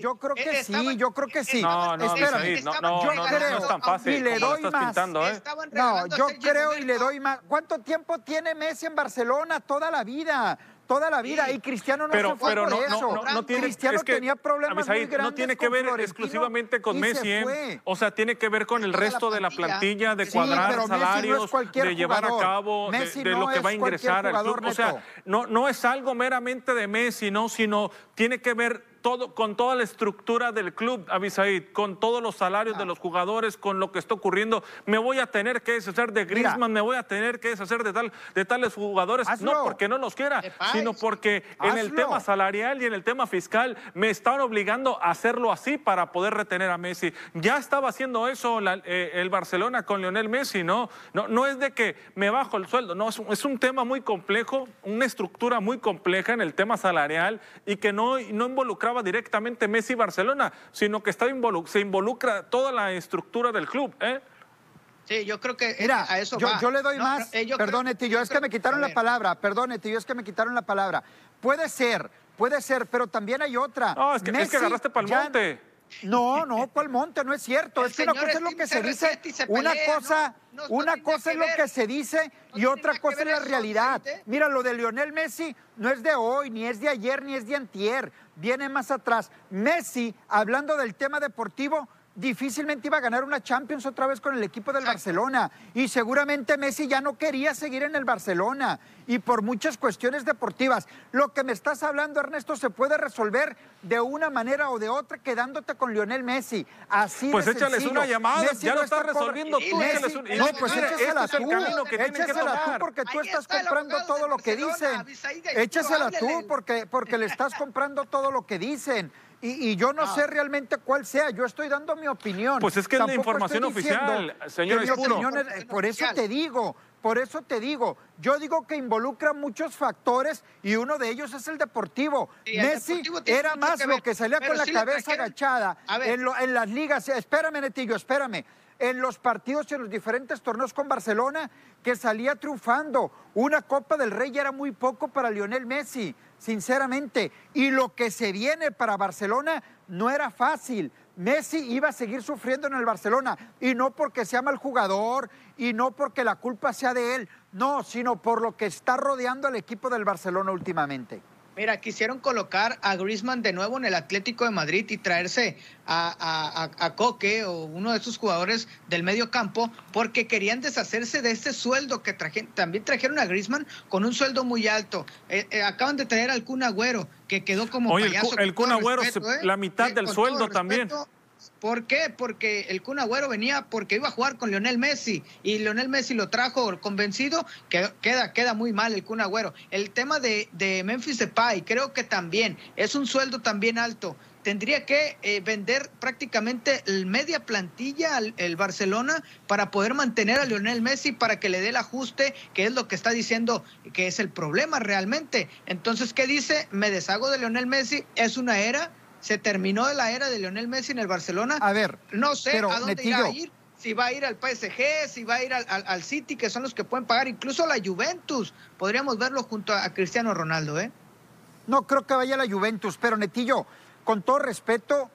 yo creo que sí, yo creo que sí. No, no, Espérame, no, no, no, no es tan fácil. y le doy más. pintando, ¿eh? Estaban No, a yo creo y le doy más. ¿Cuánto tiempo tiene Messi en Barcelona? Toda la vida. Toda la vida. Sí. Y Cristiano no pero, se fue pero por no, eso. no, no, no tiene, Cristiano es que, tenía problemas muy Abisaid, grandes no tiene que ver Florentino exclusivamente con Messi, ¿eh? o sea, tiene que ver con el Toda la resto de la plantilla. de Sí, cuadrar salarios, de llevar a jugador. cabo, de- Messi de, no lo que va a ingresar al club. O sea, no, no es algo meramente de Messi, no, sino tiene que ver todo, con toda la estructura del club, Abisaid, con todos los salarios de los jugadores, con lo que está ocurriendo. Me voy a tener que deshacer de Mira. Griezmann, me voy a tener que deshacer de, tal, de tales jugadores, Hazlo. no porque no los quiera, sino porque en el tema salarial y en el tema fiscal me están obligando a hacerlo así para poder retener a Messi. Ya estaba haciendo eso la- eh, el Barcelona con Lionel Messi, ¿no? ¿no? No es de que me bajo el sueldo, no, es un, es un tema muy complejo, una estructura muy compleja en el tema salarial y que no, no involucraba directamente Messi y Barcelona, sino que está involu- se involucra toda la estructura del club, ¿eh? Sí, yo creo que Mira, a eso yo, va. yo le doy No, más. eh, creo- Perdone, tío, es que creo- me quitaron la palabra. Perdone, tío, es que me quitaron la palabra. Puede ser, puede ser, pero también hay otra. No, es que, es que Messi agarraste para el ya- monte. No, no, ¿cuál monte? No es cierto. El es que una cosa es lo que se dice, CR7 y se una cosa, ¿no? No- no una tiene cosa es lo que se dice y otra cosa es la realidad. Mira, lo de Lionel Messi no es de hoy, ni es de ayer, ni es de antier, viene más atrás. Messi, hablando del tema deportivo, difícilmente iba a ganar una Champions otra vez con el equipo del Barcelona y seguramente Messi ya no quería seguir en el Barcelona y por muchas cuestiones deportivas. Lo que me estás hablando, Ernesto, se puede resolver de una manera o de otra quedándote con Lionel Messi. Así Pues de échales sencillo. una llamada, Messi ya no lo estás está resolviendo tú, Messi- un- no, pues mira, échasela este tú, que échasela tú porque tú Ahí estás está comprando todo lo que dicen. Échasela tú porque, porque le estás comprando todo lo que dicen. Y, y yo no, No. sé realmente cuál sea, yo estoy dando mi opinión. Pues es que es la información oficial, señor es- por eso te digo, por eso te digo, yo digo que involucra muchos factores y uno de ellos es el deportivo. Sí, el Messi deportivo era más que lo que salía pero con la cabeza trajeron- agachada A ver. en, lo- en las ligas. Espérame, Netillo, espérame. En los partidos y en los diferentes torneos con Barcelona, que salía triunfando. Una Copa del Rey ya era muy poco para Lionel Messi, sinceramente. Y lo que se viene para Barcelona no era fácil. Messi iba a seguir sufriendo en el Barcelona y no porque sea mal jugador y no porque la culpa sea de él, no, sino por lo que está rodeando al equipo del Barcelona últimamente. Mira, quisieron colocar a Griezmann de nuevo en el Atlético de Madrid y traerse a, a, a- Coque o uno de esos jugadores del medio campo porque querían deshacerse de este sueldo que traje- también trajeron a Griezmann con un sueldo muy alto. Eh, eh, acaban de traer al Kun Agüero que quedó como Oye, el payaso. Con el Kun Agüero respeto, ¿eh? la mitad del sueldo también. ¿Por qué? Porque el Kun Agüero venía porque iba a jugar con Lionel Messi y Lionel Messi lo trajo convencido, que queda, queda muy mal el Kun Agüero. El tema de, de Memphis Depay creo que también es un sueldo también alto. Tendría que eh, vender prácticamente el media plantilla al el Barcelona para poder mantener a Lionel Messi para que le dé el ajuste, que es lo que está diciendo que es el problema realmente. Entonces, ¿qué dice? Me deshago de Lionel Messi, es una era, se terminó la era de Lionel Messi en el Barcelona. A ver, No sé pero, a dónde Netillo. irá a ir. Si va a ir al PSG, si va a ir al, al- al City, que son los que pueden pagar, incluso la Juventus. Podríamos verlo junto a, a Cristiano Ronaldo, ¿eh? No creo que vaya a la Juventus, pero Netillo, con todo respeto,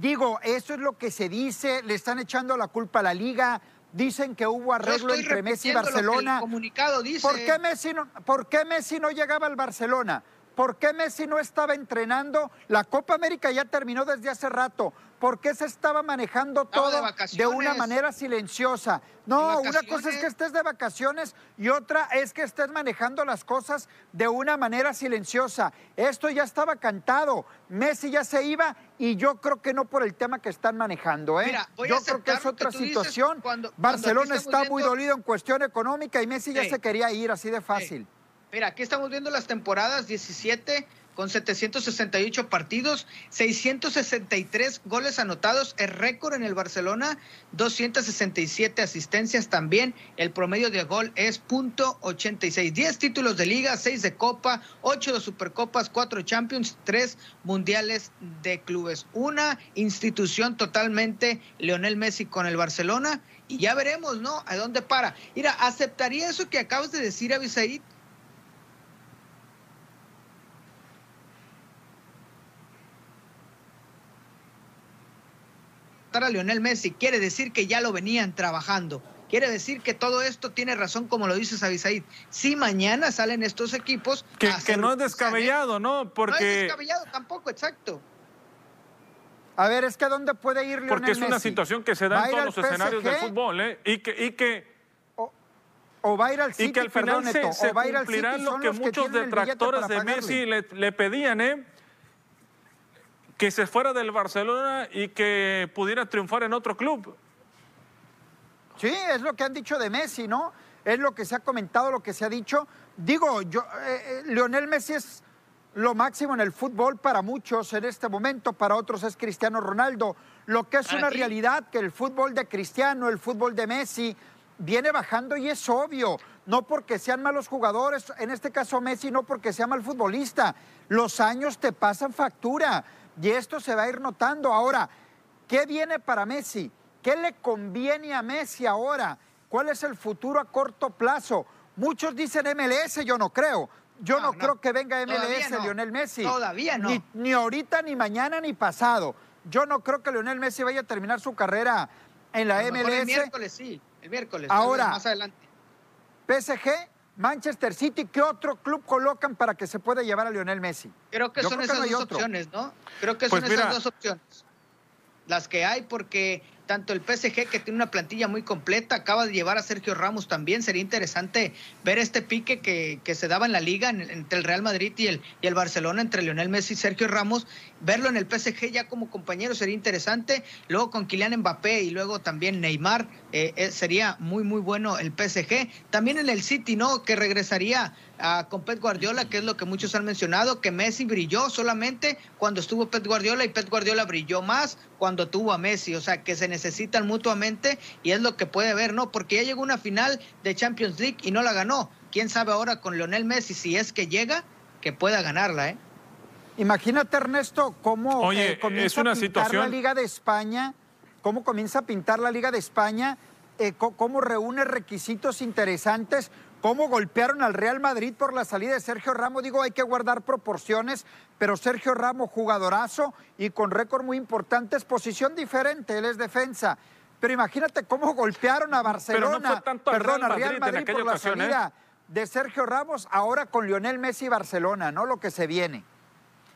digo, eso es lo que se dice, le están echando la culpa a la liga, dicen que hubo arreglo entre Messi y repitiendo lo que Barcelona. el comunicado dice. ¿Por qué, Messi no, ¿Por qué Messi no llegaba al Barcelona? ¿Por qué Messi no estaba entrenando? La Copa América ya terminó desde hace rato. ¿Por qué se estaba manejando de todo de, una manera silenciosa? No, una cosa es que estés de vacaciones y otra es que estés manejando las cosas de una manera silenciosa. Esto ya estaba cantado. Messi ya se iba y yo creo que no por el tema que están manejando. ¿eh? Mira, yo creo que es que otra situación. cuando- Barcelona está muy dolido en cuestión económica y Messi ya se quería ir así de fácil. Mira, aquí estamos viendo las temporadas 17 con 768 partidos, 663 goles anotados, el récord en el Barcelona, 267 asistencias también, el promedio de gol es punto 86, 10 títulos de liga, 6 de copa, 8 de supercopas, 4 champions, 3 mundiales de clubes. Una institución totalmente Leonel Messi con el Barcelona y ya veremos, ¿no? A dónde para. Mira, ¿aceptaría eso que acabas de decir, Abisaid? A Lionel Messi, quiere decir que ya lo venían trabajando. Quiere decir que todo esto tiene razón, como lo dice Sabisaid. Si mañana salen estos equipos. Que, no es descabellado, ¿no? Porque... No es descabellado tampoco, exacto. A ver, es que ¿dónde puede ir Lionel Porque es una situación que se da en todos los escenarios del fútbol, ¿eh? Y que, y que o, va a ir al City, y que al final se, o va a ir al City, lo que muchos detractores de Messi le, le, pedían, ¿eh? Que se fuera del Barcelona y que pudiera triunfar en otro club. Sí, es lo que han dicho de Messi, ¿no? Es lo que se ha comentado, lo que se ha dicho. Digo, yo, eh, eh, Lionel Messi es lo máximo en el fútbol para muchos en este momento, para otros es Cristiano Ronaldo. Lo que es una realidad que el fútbol de Cristiano, el fútbol de Messi, viene bajando y es obvio. No porque sean malos jugadores, en este caso Messi, no porque sea mal futbolista. Los años te pasan factura y esto se va a ir notando. Ahora, ¿qué viene para Messi? ¿Qué le conviene a Messi ahora? ¿Cuál es el futuro a corto plazo? Muchos dicen MLS, yo no creo. Yo no, creo que venga MLS Lionel Messi. Todavía no. Ni, ahorita, ni mañana, ni pasado. Yo no creo que Lionel Messi vaya a terminar su carrera en la MLS. El miércoles sí, el miércoles. Ahora, más adelante. PSG, Manchester City, ¿qué otro club colocan para que se pueda llevar a Lionel Messi? Creo que son esas dos opciones, ¿no? Creo que son pues esas dos opciones. Las que hay porque tanto el PSG, que tiene una plantilla muy completa, acaba de llevar a Sergio Ramos también. Sería interesante ver este pique que, que se daba en la liga entre el Real Madrid y el, y el Barcelona, entre Lionel Messi y Sergio Ramos. Verlo en el PSG ya como compañero sería interesante. Luego con Kylian Mbappé y luego también Neymar, eh, eh, sería muy, muy bueno el PSG. También en el City, ¿no? Que regresaría con Pep Guardiola, que es lo que muchos han mencionado, que Messi brilló solamente cuando estuvo Pep Guardiola y Pep Guardiola brilló más cuando tuvo a Messi. O sea, que se necesitan mutuamente y es lo que puede ver, ¿no? Porque ya llegó una final de Champions League y no la ganó. ¿Quién sabe ahora con Lionel Messi si es que llega, que pueda ganarla, eh? Imagínate, Ernesto, cómo eh, comienza a pintar la Liga de España, cómo comienza a pintar la Liga de España, eh, cómo reúne requisitos interesantes, cómo golpearon al Real Madrid por la salida de Sergio Ramos. Digo, hay que guardar proporciones, pero Sergio Ramos, jugadorazo y con récord muy importante, es posición diferente, él es defensa. Pero imagínate cómo golpearon a Barcelona, perdón, a Real Madrid, por la ¿eh? salida de Sergio Ramos, ahora con Lionel Messi y Barcelona, ¿no? Lo que se viene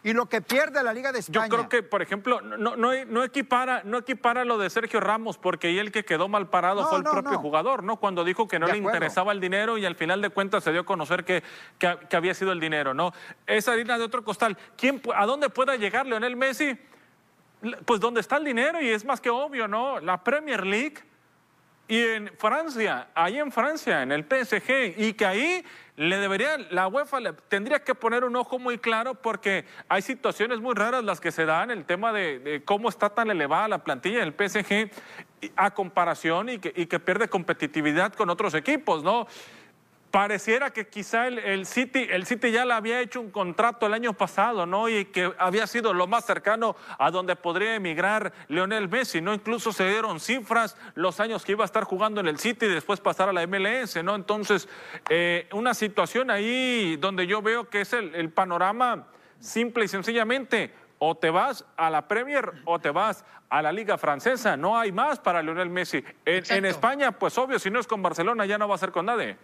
y lo que pierde la Liga de España. Yo creo que, por ejemplo, no, no, equipara, no equipara lo de Sergio Ramos, porque ahí el que quedó mal parado fue el propio jugador, ¿no? Cuando dijo que no le interesaba el dinero y al final de cuentas se dio a conocer que, que, había sido el dinero, ¿no? Esa harina de otro costal. ¿Quién, ¿A dónde pueda llegar Leonel Messi? Pues donde está el dinero y es más que obvio, ¿no? La Premier League y en Francia, ahí en Francia, en el PSG, y que ahí le debería, la UEFA le, tendría que poner un ojo muy claro porque hay situaciones muy raras las que se dan, el tema de, cómo está tan elevada la plantilla del PSG a comparación y que, y que pierde competitividad con otros equipos, ¿no? Pareciera que quizá el, City, el City ya le había hecho un contrato el año pasado, ¿no? Y que había sido lo más cercano a donde podría emigrar Leonel Messi, ¿no? Incluso se dieron cifras los años que iba a estar jugando en el City y después pasar a la MLS, ¿no? Entonces, eh, una situación ahí donde yo veo que es el, panorama simple y sencillamente o te vas a la Premier o te vas a la Liga Francesa. No hay más para Leonel Messi. En, en, España, pues obvio, si no es con Barcelona, ya no va a ser con nadie.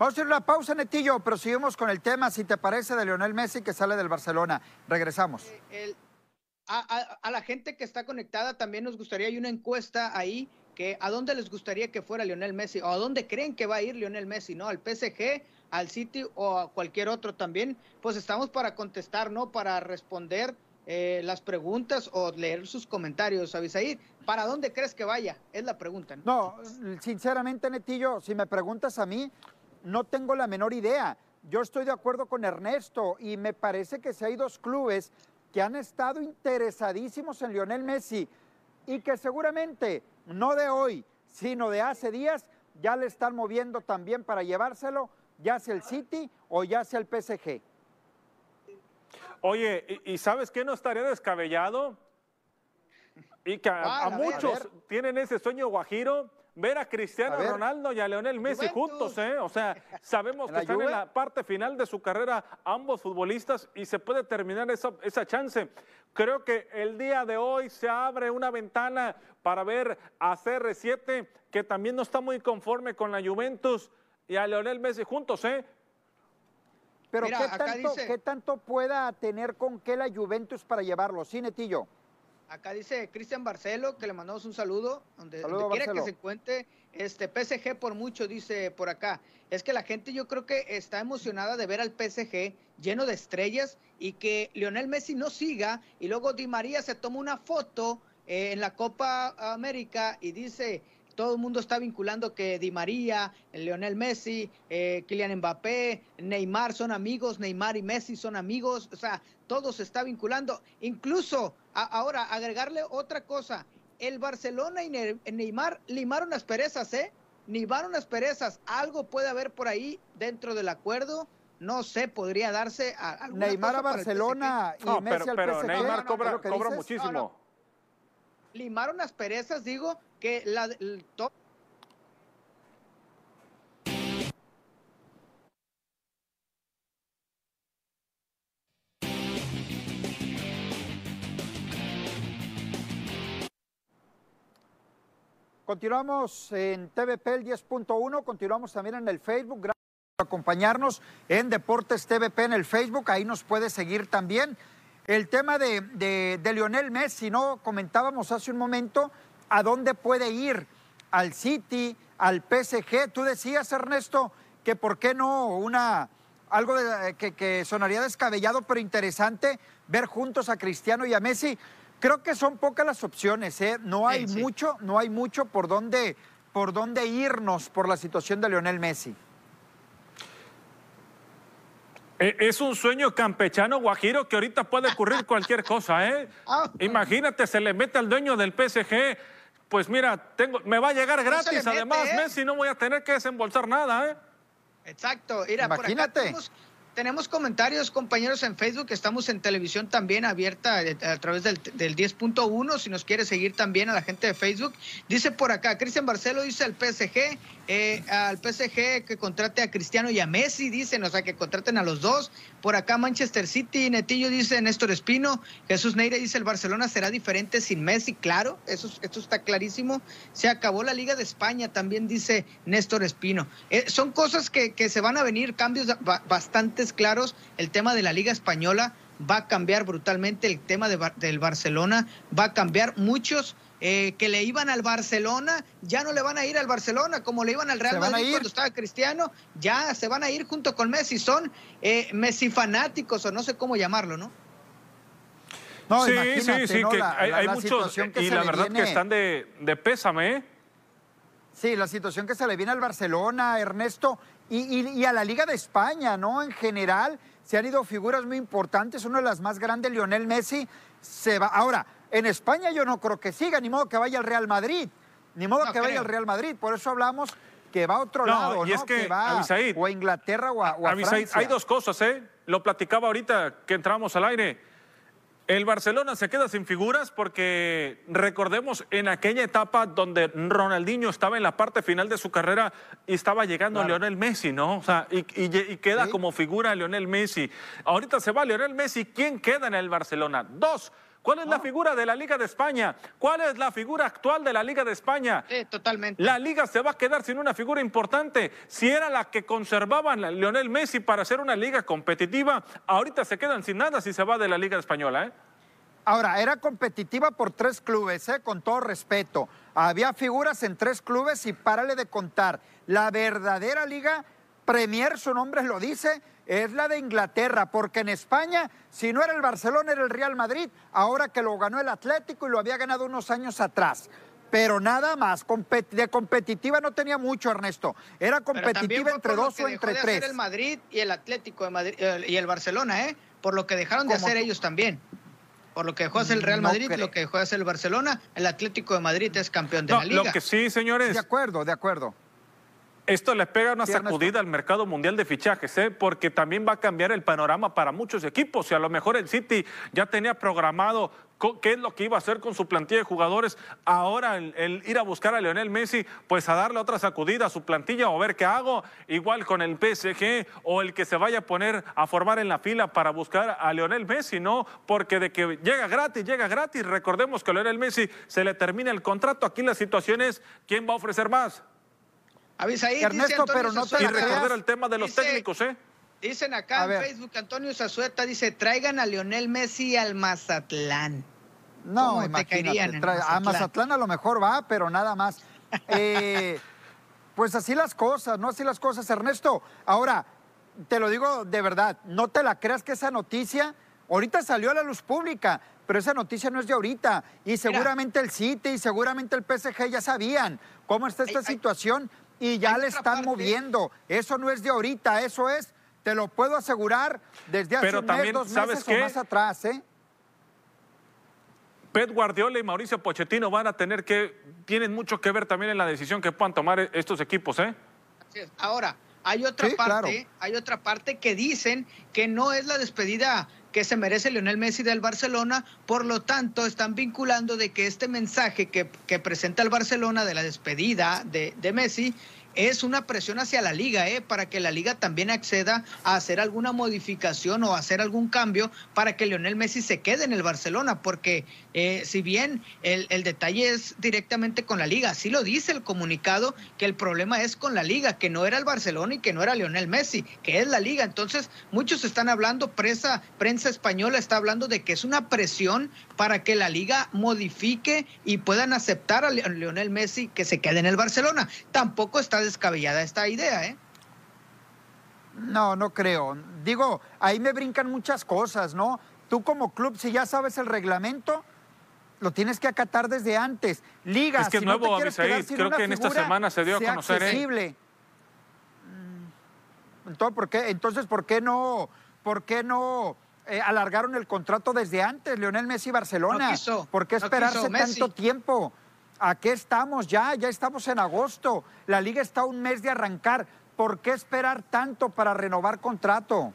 Vamos a hacer una pausa, Netillo, pero seguimos con el tema, si te parece, de Lionel Messi que sale del Barcelona. Regresamos. Eh, a, la gente que está conectada también nos gustaría, hay una encuesta ahí, que a dónde les gustaría que fuera Lionel Messi o a dónde creen que va a ir Lionel Messi, ¿no? Al PSG, al City o a cualquier otro también. Pues estamos para contestar, ¿no? Para responder eh, las preguntas o leer sus comentarios, Avisaí. ¿Para dónde crees que vaya? Es la pregunta. ¿no? no, sinceramente, Netillo, si me preguntas a mí, no tengo la menor idea. Yo estoy de acuerdo con Ernesto y me parece que si hay dos clubes que han estado interesadísimos en Lionel Messi y que seguramente no de hoy, sino de hace días, ya le están moviendo también para llevárselo, ya sea el City o ya sea el PSG. Oye, ¿y, sabes qué no estaría descabellado? Y que a, muchos tienen ese sueño guajiro ver a Cristiano Ronaldo y a Leonel Messi juntos, ¿eh? O sea, sabemos que están en la parte final de su carrera ambos futbolistas y se puede terminar esa, esa chance. Creo que el día de hoy se abre una ventana para ver a CR7, que también no está muy conforme con la Juventus y a Leonel Messi juntos, ¿eh? Pero ¿qué, tanto, ¿qué tanto pueda tener con qué la Juventus para llevarlo? Sí, Netillo. Acá dice Cristian Barcelo, que le mandamos un saludo, donde, quiera que se encuentre, este PSG por mucho, dice por acá. Es que la gente yo creo que está emocionada de ver al PSG lleno de estrellas y que Lionel Messi no siga y luego Di María se toma una foto eh, en la Copa América y dice, todo el mundo está vinculando que Di María, Lionel Messi, eh, Kylian Mbappé, Neymar son amigos, Neymar y Messi son amigos, o sea, todo se está vinculando. Incluso ahora agregarle otra cosa, el Barcelona y Neymar limaron las perezas, ¿eh? Limaron las perezas, algo puede haber por ahí dentro del acuerdo. No sé, podría darse a Neymar a Barcelona y Messi al pero Neymar cobra, cobra muchísimo. Limaron las perezas, digo, que la, Continuamos en TVP el 10.1, continuamos también en el Facebook. Gracias por acompañarnos en Deportes TVP en el Facebook, ahí nos puede seguir también. El tema de, de Lionel Messi, ¿no? Comentábamos hace un momento a dónde puede ir, al City, al PSG. Tú decías, Ernesto, que por qué no una algo que, sonaría descabellado pero interesante ver juntos a Cristiano y a Messi. Creo que son pocas las opciones, ¿eh? No hay mucho, no hay mucho por dónde, por dónde irnos por la situación de Lionel Messi. E, es un sueño campechano guajiro que ahorita puede ocurrir cualquier cosa, ¿eh? Ah. Imagínate, se le mete al dueño del PSG pues mira, tengo, me va a llegar gratis. Además, ¿eh? Messi no voy a tener que desembolsar nada, ¿eh? Exacto. Mira, Imagínate. Tenemos comentarios, compañeros, en Facebook. Estamos en televisión también abierta eh, a través del, 10.1. Si nos quiere seguir también a la gente de Facebook. Dice por acá, Cristian Barcelo dice al PSG, eh, al PSG que contrate a Cristiano y a Messi, dicen, o sea, que contraten a los dos. Por acá Manchester City, Netillo dice Néstor Espino. Jesús Neire dice el Barcelona será diferente sin Messi. Claro, eso, esto está clarísimo. Se acabó la Liga de España, también dice Néstor Espino. Eh, son cosas que, que se van a venir, cambios bastante claros, el tema de la Liga Española va a cambiar brutalmente, el tema del Barcelona va a cambiar. Muchos eh, que le iban al Barcelona ya no le van a ir al Barcelona como le iban al Real Madrid cuando estaba Cristiano, ya se van a ir junto con Messi, son eh, Messi fanáticos o no sé cómo llamarlo, ¿no? No, sí, sí, sí, que hay, muchos y la verdad que están de, de pésame, ¿eh? Sí, la situación que se le viene al Barcelona, Ernesto, y, a la Liga de España, ¿no? En general, se han ido figuras muy importantes. Una de las más grandes, Lionel Messi, se va. Ahora, en España yo no creo que siga, ni modo que vaya al Real Madrid. Ni modo que vaya al Real Madrid. Por eso hablamos que va a otro lado, y ¿no? es que, va o a Inglaterra o a, o Hay dos cosas, ¿eh? Lo platicaba ahorita que entramos al aire. El Barcelona se queda sin figuras porque recordemos en aquella etapa donde Ronaldinho estaba en la parte final de su carrera y estaba llegando a Lionel Messi, ¿no? O sea, y, queda como figura Lionel Messi. Ahorita se va Lionel Messi. ¿Quién queda en el Barcelona? Dos. ¿Cuál es la figura de la Liga de España? ¿Cuál es la figura actual de la Liga de España? Sí, totalmente. La Liga se va a quedar sin una figura importante. Si era la que conservaban Lionel Messi para hacer una liga competitiva, ahorita se quedan sin nada si se va de la Liga Española, ¿eh? Ahora, era competitiva por tres clubes, ¿eh? con todo respeto. Había figuras en tres clubes y párale de contar. La verdadera liga Premier, su nombre lo dice, es la de Inglaterra, porque en España, si no era el Barcelona, era el Real Madrid, ahora que lo ganó el Atlético y lo había ganado unos años atrás. Pero nada más, de competitiva no tenía mucho, Ernesto. Era competitiva entre dos o entre de tres. el Madrid y el Atlético de Madrid, eh, y el Barcelona, ¿eh? Por lo que dejaron de hacer ellos también. Por lo que dejó hacer el Real Madrid, lo que dejó hacer el Barcelona, el Atlético de Madrid es campeón de la liga. Lo que sí, señores. De acuerdo, de acuerdo Esto le pega una sacudida al mercado mundial de fichajes, ¿eh? porque también va a cambiar el panorama para muchos equipos. Y a lo mejor el City ya tenía programado qué es lo que iba a hacer con su plantilla de jugadores. Ahora el, ir a buscar a Lionel Messi, pues a darle otra sacudida a su plantilla o ver qué hago. Igual con el PSG o el que se vaya a poner a formar en la fila para buscar a Lionel Messi, ¿no? Porque de que llega gratis, llega gratis. Recordemos que a Lionel Messi se le termina el contrato. Aquí la situación es quién va a ofrecer más. Ernesto, pero no te Y recordar el tema de los técnicos, ¿eh? Dicen acá en Facebook, Antonio Zazueta dice, traigan a Lionel Messi al Mazatlán. No, te caerían a Mazatlán a lo mejor va, pero nada más. Eh, pues así las cosas, no así las cosas, Ernesto. Ahora, te lo digo de verdad, no te la creas que esa noticia ahorita salió a la luz pública, pero esa noticia no es de ahorita. Y seguramente el City y seguramente el PSG ya sabían cómo está esta situación y ya le están moviendo. Eso no es de ahorita, eso es, te lo puedo asegurar, desde hace un mes, dos meses o más atrás, ¿eh? Pep Guardiola y Mauricio Pochettino van a tener que, tienen mucho que ver también en la decisión que puedan tomar estos equipos, ¿eh? Ahora, hay otra parte, hay otra parte que dicen que no es la despedida que se merece Lionel Messi del Barcelona, por lo tanto están vinculando de que este mensaje que, presenta el Barcelona de la despedida de, de Messi es una presión hacia la liga, ¿eh? para que la liga también acceda a hacer alguna modificación o hacer algún cambio para que Lionel Messi se quede en el Barcelona, porque eh, si bien el, el, detalle es directamente con la liga, así lo dice el comunicado, que el problema es con la liga, que no era el Barcelona y que no era Lionel Messi, que es la liga. Entonces, muchos están hablando, prensa, prensa española está hablando de que es una presión para que la liga modifique y puedan aceptar a Lionel Messi que se quede en el Barcelona. Tampoco está descabellada esta idea, ¿eh? No, no creo. Digo, ahí me brincan muchas cosas, ¿no? Tú como club, si ya sabes el reglamento, lo tienes que acatar desde antes. Liga, es que si nuevo, no creo que en esta semana se dio a conocer. ¿eh? Accesible. Entonces, ¿por qué, entonces, ¿por qué no, por qué no eh, alargaron el contrato desde antes, Leonel Messi Barcelona? ¿Por qué esperarse tanto tiempo? ¿A qué estamos ya? Ya estamos en agosto. La liga está un mes de arrancar. ¿Por qué esperar tanto para renovar contrato?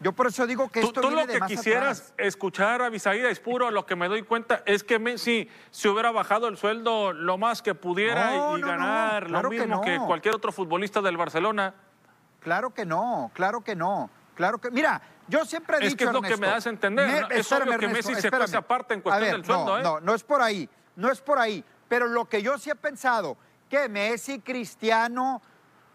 Yo por eso digo que esto tú, viene lo que quisieras escuchar a Bisaída es puro, lo que me doy cuenta es que Messi se hubiera bajado el sueldo lo más que pudiera y, ganar lo mismo que, cualquier otro futbolista del Barcelona. Claro que no, claro que no, claro que mira, yo siempre he dicho Es que es lo que me das a entender, es obvio que Messi se aparte en cuestión del sueldo, ¿eh? No, no es por ahí no es por ahí. Pero lo que yo sí he pensado, que Messi, Cristiano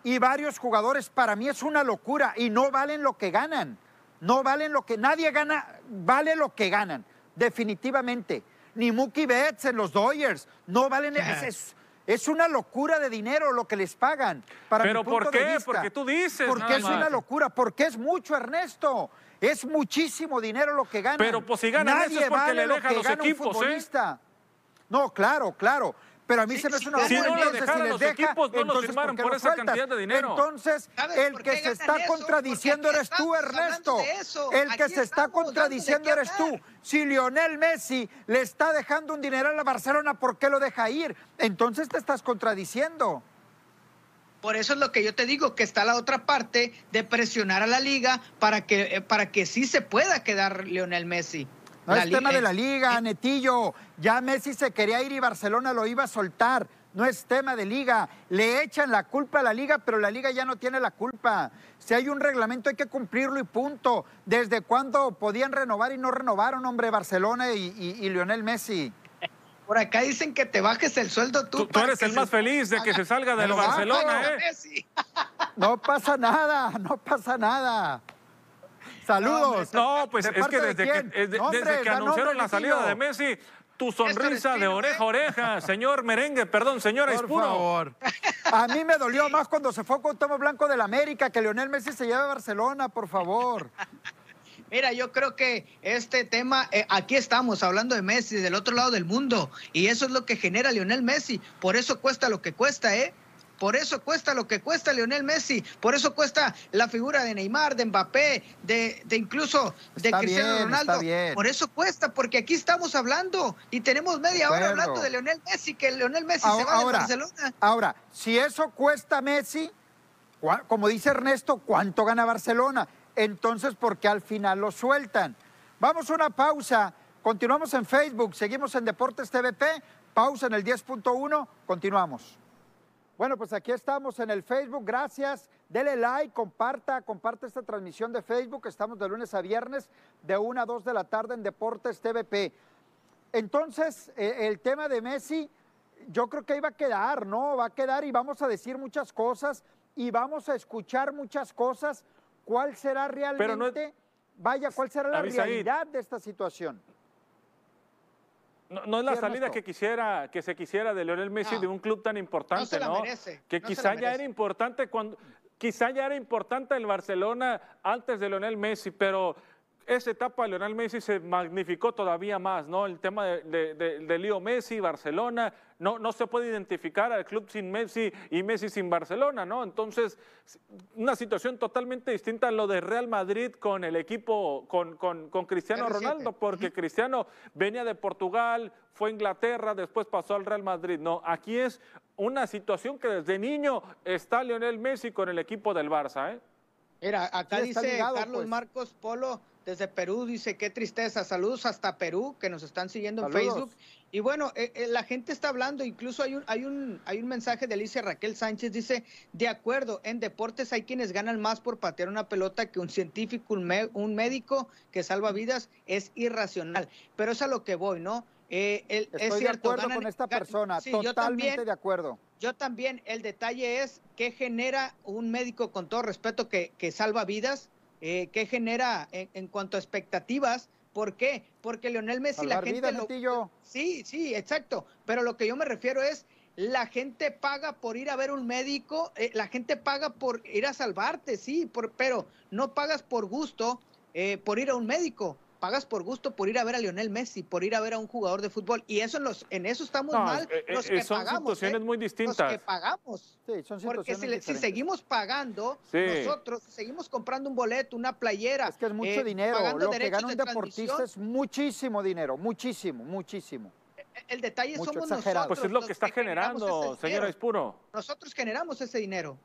y varios jugadores para mí es una locura y no valen lo que ganan. No valen lo que nadie gana, vale lo que ganan, definitivamente. Ni Mookie Betts en los Dodgers, no valen. Es, es, una locura de dinero lo que les pagan. Para ¿Pero por qué? Porque tú dices. Porque es una locura, porque es mucho, Ernesto. Es muchísimo dinero lo que ganan. Pero pues si ganan eso es porque le dejan los equipos, ¿eh? No, claro, claro. Pero a mí se me hace una Si no le dejaron los equipos, no los firmaron por esa cantidad de dinero. Entonces, el que se está contradiciendo eres tú, Ernesto. El que se está contradiciendo eres tú. Si Lionel Messi le está dejando un dinero a la Barcelona, ¿por qué lo deja ir? Entonces te estás contradiciendo. Por eso es lo que yo te digo, que está la otra parte de presionar a la liga para que, eh, para que sí se pueda quedar Lionel Messi. No es tema de la liga, Netillo. Ya Messi se quería ir y Barcelona lo iba a soltar. No es tema de liga. Le echan la culpa a la liga, pero la liga ya no tiene la culpa. Si hay un reglamento hay que cumplirlo y punto. ¿Desde cuándo podían renovar y no renovaron, hombre, Barcelona y, Lionel Messi? Por acá dicen que te bajes el sueldo tú. Tú, eres el más feliz de que se salga del Barcelona, ¿eh? No pasa nada, no pasa nada. Saludos. No, pues es que desde que, desde que anunciaron la salida de Messi, tu sonrisa de oreja a oreja, señor merengue, perdón, señora Por favor. A mí me dolió más cuando se fue con Tomo Blanco del América, que Leonel Messi se lleve a Barcelona, por favor. Mira, yo creo que este tema, eh, aquí estamos hablando de Messi del otro lado del mundo, y eso es lo que genera Lionel Messi, por eso cuesta lo que cuesta, ¿eh? Por eso cuesta lo que cuesta Lionel Messi, por eso cuesta la figura de Neymar, de Mbappé, de, de incluso de Cristiano Ronaldo. Por eso cuesta, porque aquí estamos hablando y tenemos media hora hablando de Lionel Messi, que Lionel Messi se va de Barcelona. Ahora, si eso cuesta Messi, como dice Ernesto, ¿cuánto gana Barcelona? Entonces, ¿por qué al final lo sueltan? Vamos a una pausa. Continuamos en Facebook, seguimos en Deportes TVP. Pausa en el 10.1, continuamos. Bueno, pues aquí estamos en el Facebook, gracias. Dele like, comparta, comparte esta transmisión de Facebook. Estamos de lunes a viernes de 1 a 2 de la tarde en Deportes TVP. Entonces, e, el tema de Messi, yo creo que iba a quedar, ¿no? Va a quedar y vamos a decir muchas cosas y vamos a escuchar muchas cosas. ¿Cuál será realmente, vaya, cuál será la realidad de esta situación? No, es la salida que quisiera, que se quisiera de Lionel Messi de un club tan importante, ¿no? Que quizá ya era importante cuando, quizá ya era importante el Barcelona antes de Lionel Messi, pero esa etapa de Lionel Messi se magnificó todavía más, ¿no? El tema de, de, Leo Messi, Barcelona, no, no se puede identificar al club sin Messi y Messi sin Barcelona, ¿no? Entonces, una situación totalmente distinta a lo de Real Madrid con el equipo, con, con, con Cristiano Ronaldo, porque Cristiano venía de Portugal, fue a Inglaterra, después pasó al Real Madrid, ¿no? Aquí es una situación que desde niño está Lionel Messi con el equipo del Barça, ¿eh? Mira, acá dice Carlos pues. Marcos Polo desde Perú, dice qué tristeza, saludos hasta Perú que nos están siguiendo en Facebook. Y bueno, eh, eh, la gente está hablando, incluso hay un, hay, un, hay un mensaje de Alicia Raquel Sánchez, dice, de acuerdo, en deportes hay quienes ganan más por patear una pelota que un científico, un, médico que salva vidas, es irracional. Pero es a lo que voy, ¿no? Eh, Estoy de acuerdo con esta persona, totalmente de acuerdo. Yo también, el detalle es qué genera un médico, con todo respeto, que, que salva vidas, eh, qué genera en, cuanto a expectativas. ¿Por qué? Porque Leonel Messi, la gente... lo, sí, sí, exacto. Pero lo que yo me refiero es, la gente paga por ir a ver un médico, eh, la gente paga por ir a salvarte, sí, por, pero no pagas por gusto eh, por ir a un médico pagas por gusto por ir a ver a Lionel Messi, por ir a ver a un jugador de fútbol. Y eso en, los, en eso estamos mal. Eh, los eh, que son situaciones muy distintas. Los que pagamos. Sí, son Porque si, seguimos pagando, nosotros seguimos comprando un boleto, una playera. Es que es mucho eh, dinero. Lo que gana un deportista es muchísimo dinero, muchísimo, muchísimo. El detalle somos nosotros. Pues es lo que está generando, señora Espuro. Nosotros generamos ese dinero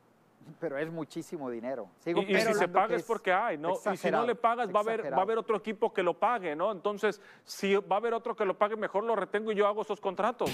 pero es muchísimo dinero. y, si se paga es porque hay, ¿no? Y si no le pagas, va a, haber, va a haber otro equipo que lo pague, ¿no? Entonces, si va a haber otro que lo pague, mejor lo retengo y yo hago esos contratos.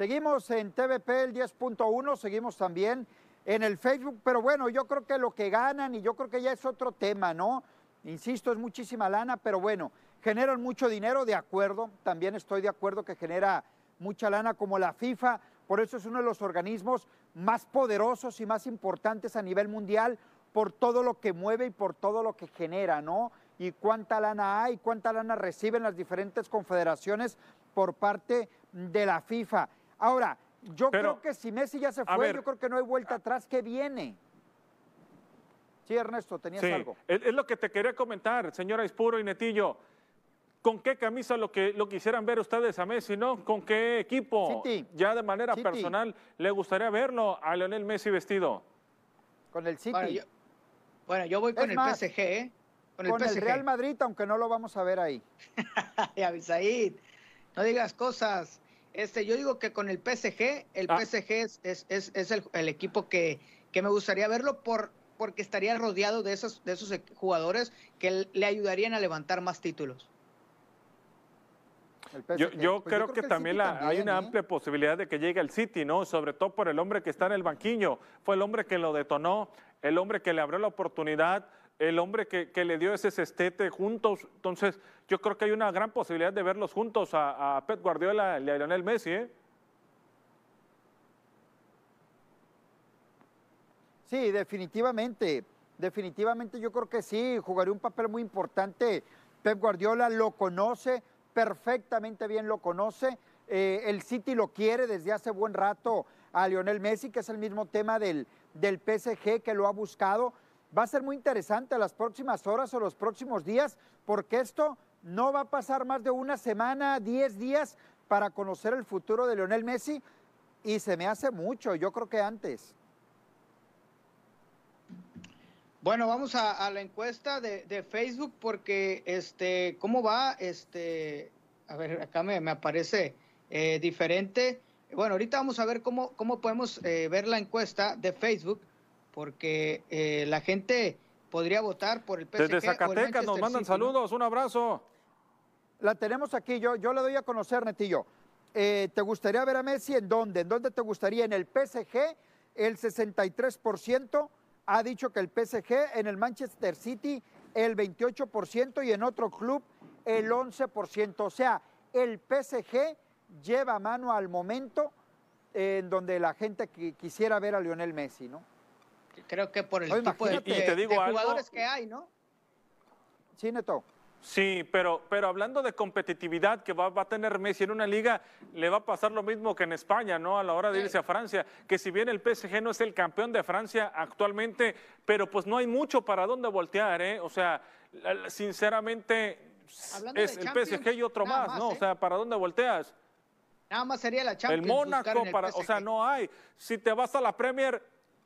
Seguimos en TVP el 10.1, seguimos también en el Facebook, pero bueno, yo creo que lo que ganan y yo creo que ya es otro tema, ¿no? Insisto, es muchísima lana, pero bueno, generan mucho dinero, de acuerdo, también estoy de acuerdo que genera mucha lana como la FIFA, por eso es uno de los organismos más poderosos y más importantes a nivel mundial por todo lo que mueve y por todo lo que genera, ¿no? Y cuánta lana hay, cuánta lana reciben las diferentes confederaciones por parte de la FIFA. Ahora, yo creo que si Messi ya se fue, yo creo que no hay vuelta atrás que viene. Sí, Ernesto, tenías algo. Es, es lo que te quería comentar, señora Ispuro y Netillo. ¿Con qué camisa lo que lo quisieran ver ustedes a Messi, no? ¿Con qué equipo? Ya de manera personal, ¿le gustaría verlo a Lionel Messi vestido? Con el City. Bueno, yo, voy con el PSG, ¿eh? Con, el, Real Madrid, aunque no lo vamos a ver ahí. ya, no digas cosas. Este, yo digo que con el PSG, el ah. PSG es, es, es, el, equipo que, que me gustaría verlo por, porque estaría rodeado de esos, de esos jugadores que le ayudarían a levantar más títulos. Yo, pues creo, que, también, hay una ¿eh? amplia posibilidad de que llegue al City, ¿no? Sobre todo por el hombre que está en el banquillo. Fue el hombre que lo detonó, el hombre que le abrió la oportunidad, el hombre que, le dio ese cestete juntos. Entonces, yo creo que hay una gran posibilidad de verlos juntos a, Pep Guardiola y a Lionel Messi, ¿eh? Sí, definitivamente. Definitivamente yo creo que sí, jugaría un papel muy importante. Pep Guardiola lo conoce, perfectamente bien lo conoce. Eh, el City lo quiere desde hace buen rato a Lionel Messi, que es el mismo tema del, del PSG que lo ha buscado. va a ser muy interesante las próximas horas o los próximos días, porque esto no va a pasar más de una semana, diez días para conocer el futuro de Lionel Messi y se me hace mucho, yo creo que antes. Bueno, vamos a, la encuesta de, Facebook porque, este, ¿cómo va? Este, a ver, acá me, aparece eh, diferente. Bueno, ahorita vamos a ver cómo, cómo podemos eh, ver la encuesta de Facebook porque eh, la gente podría votar por el PSG. Desde Zacatecas nos mandan saludos, un abrazo. La tenemos aquí, yo, yo le doy a conocer, Netillo. ¿Te gustaría ver a Messi en dónde? ¿En dónde te gustaría? ¿En el PSG? El 63% ha dicho que el PSG en el Manchester City el 28% y en otro club el 11%. O sea, el PSG lleva mano al momento en donde la gente quisiera ver a Lionel Messi, ¿no? Creo que por el tipo de, jugadores que hay, ¿no? Sí, Neto. Sí, pero, pero hablando de competitividad que va, a tener Messi en una liga, le va a pasar lo mismo que en España, ¿no? A la hora de irse a Francia, que si bien el PSG no es el campeón de Francia actualmente, pero pues no hay mucho para dónde voltear, ¿eh? O sea, sinceramente es el PSG y otro más, ¿no? O ¿eh? sea, ¿para dónde volteas? Nada más sería la Champions. El Mónaco, para, o sea, no hay. Si te vas a la Premier,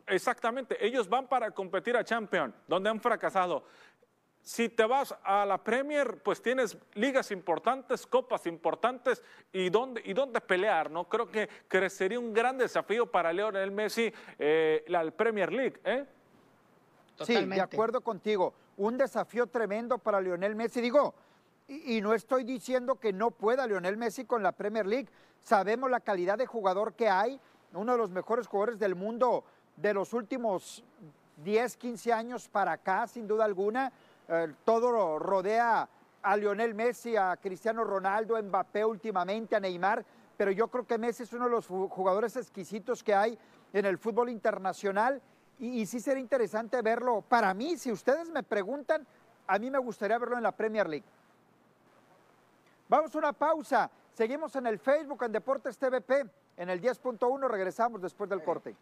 exactamente, ellos van para competir a Champions, donde han fracasado si te vas a la Premier, pues tienes ligas importantes, copas importantes y dónde, y dónde pelear, ¿no? Creo que crecería un gran desafío para Lionel Messi eh, la Premier League, ¿eh? Sí, de acuerdo contigo. Un desafío tremendo para Lionel Messi. Digo, y, y, no estoy diciendo que no pueda Lionel Messi con la Premier League. Sabemos la calidad de jugador que hay, uno de los mejores jugadores del mundo de los últimos 10, 15 años para acá, sin duda alguna eh, todo rodea a Lionel Messi, a Cristiano Ronaldo, a Mbappé últimamente, a Neymar, pero yo creo que Messi es uno de los jugadores exquisitos que hay en el fútbol internacional y, sí sería interesante verlo. Para mí, si ustedes me preguntan, a mí me gustaría verlo en la Premier League. Vamos a una pausa. Seguimos en el Facebook, en Deportes TVP, en el 10.1. Regresamos después del corte.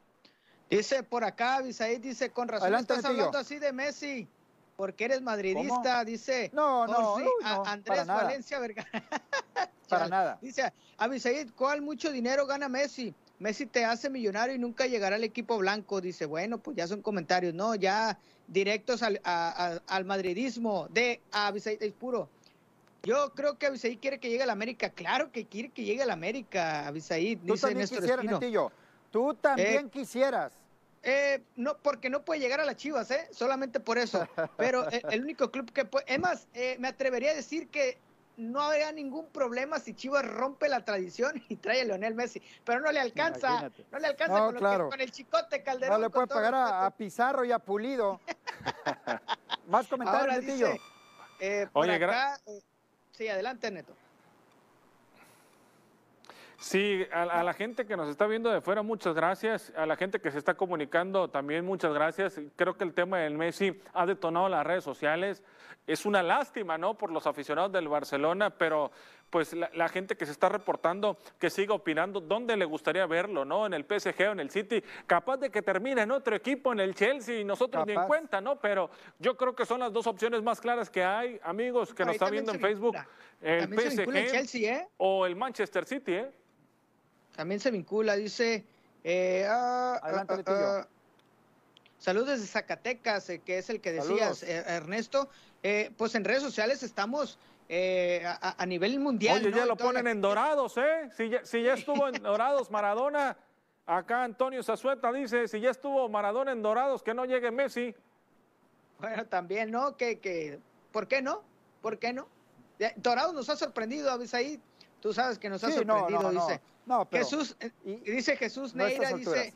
Dice por acá, Bisaí, dice, con razón estás hablando así de Messi porque eres madridista, dice. No, no, Andrés Valencia Vergara. para nada. Dice, Abisaid, ¿cuál mucho dinero gana Messi? Messi te hace millonario y nunca llegará al equipo blanco. Dice, bueno, pues ya son comentarios, ¿no? Ya directos al, al madridismo de Abisaid es puro. Yo creo que Abisaid quiere que llegue a la América. Claro que quiere que llegue a la América, Abisaid. Tú también quisieras, Tú también eh, quisieras. Eh, no, porque no puede llegar a las Chivas, ¿eh? Solamente por eso. Pero eh, el único club que puede. Es más, eh, me atrevería a decir que no habría ningún problema si Chivas rompe la tradición y trae a Leonel Messi. Pero no le alcanza. No le alcanza con, el chicote Calderón. No le puede pagar a, Pizarro y a Pulido. Más comentarios, Netillo. Oye, acá, sí, adelante, Neto. Sí, a, la gente que nos está viendo de fuera, muchas gracias. A la gente que se está comunicando, también muchas gracias. Creo que el tema del Messi ha detonado las redes sociales. Es una lástima, ¿no? Por los aficionados del Barcelona, pero pues la, gente que se está reportando, que siga opinando, ¿dónde le gustaría verlo, ¿no? En el PSG o en el City. Capaz de que termine en otro equipo, en el Chelsea, y nosotros ni en cuenta, ¿no? Pero yo creo que son las dos opciones más claras que hay, amigos, que nos están viendo en Facebook. El PSG ¿eh? o el Manchester City, ¿eh? También se vincula, dice. Eh, ah, ah, ah, saludos desde Zacatecas, eh, que es el que decías, eh, Ernesto. pues en redes sociales estamos a, nivel mundial. Oye, ya lo ponen en dorados, ¿eh? Si ya, si ya estuvo en dorados Maradona, acá Antonio Zazueta dice, si ya estuvo Maradona en dorados, que no llegue Messi. Bueno, también, ¿no? Que, que, ¿Por qué no? ¿Por qué no? Dorados nos ha sorprendido, ahí Tú sabes que nos ha sorprendido, dice. No, Jesús, eh, dice Jesús Neira, dice,